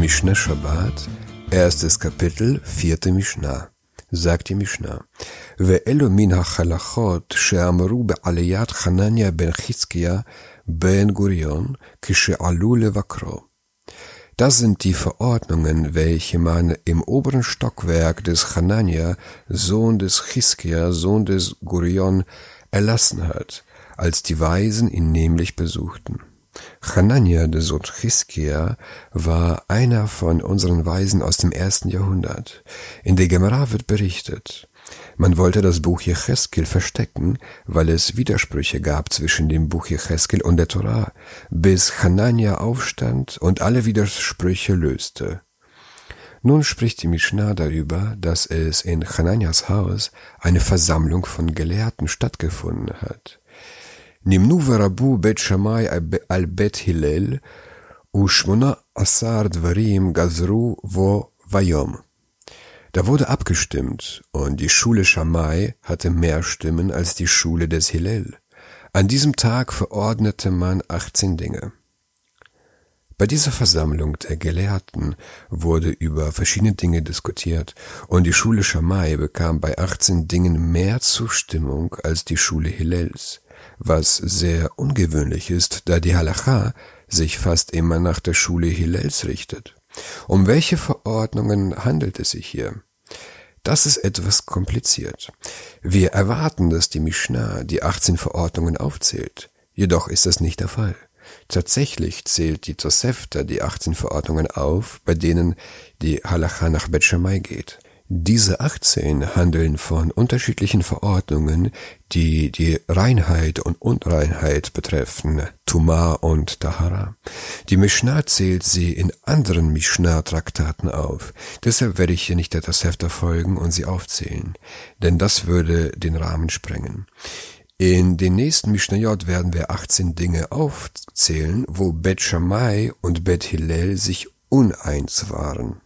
Mishnah Shabbat, erstes Kapitel, vierte Mishnah. Sagt die Mishnah, Ve'elu min ha'chalachot she'amru be'aliyat Hanania ben Chizkia ben Gurion kishe'alu levakro. Das sind die Verordnungen, welche man im oberen Stockwerk des Hanania, Sohn des Chiskia, Sohn des Gurion, erlassen hat, als die Weisen ihn nämlich besuchten. Hanania, der Sohn Chiskia, war einer von unseren Weisen aus dem ersten Jahrhundert. In der Gemara wird berichtet, man wollte das Buch Jecheskel verstecken, weil es Widersprüche gab zwischen dem Buch Jecheskel und der Torah, bis Hanania aufstand und alle Widersprüche löste. Nun spricht die Mishnah darüber, dass es in Hananias Haus eine Versammlung von Gelehrten stattgefunden hat. נמנו ורבו בית שמאי על בית הלל, ושמונה עשר דברים גזרו בו ויום. Da wurde abgestimmt, und die Schule Schamai hatte mehr Stimmen als die Schule des Hillel. An diesem Tag verordnete man 18 Dinge. Bei dieser Versammlung der Gelehrten wurde über verschiedene Dinge diskutiert, und die Schule Schamai bekam bei 18 Dingen mehr Zustimmung als die Schule Hillels, was sehr ungewöhnlich ist, da die Halacha sich fast immer nach der Schule Hillels richtet. Um welche Verordnungen handelt es sich hier? Das ist etwas kompliziert. Wir erwarten, dass die Mishnah die 18 Verordnungen aufzählt. Jedoch ist das nicht der Fall. Tatsächlich zählt die Tosefta die 18 Verordnungen auf, bei denen die Halacha nach Bet Shammai geht. Diese 18 handeln von unterschiedlichen Verordnungen, die die Reinheit und Unreinheit betreffen, Tuma und Tahara. Die Mishnah zählt sie in anderen Mishnah-Traktaten auf. Deshalb werde ich hier nicht der Hefter folgen und sie aufzählen, denn das würde den Rahmen sprengen. In den nächsten Mishnayot werden wir 18 Dinge aufzählen, wo Bet Shammai und Bet Hillel sich uneins waren.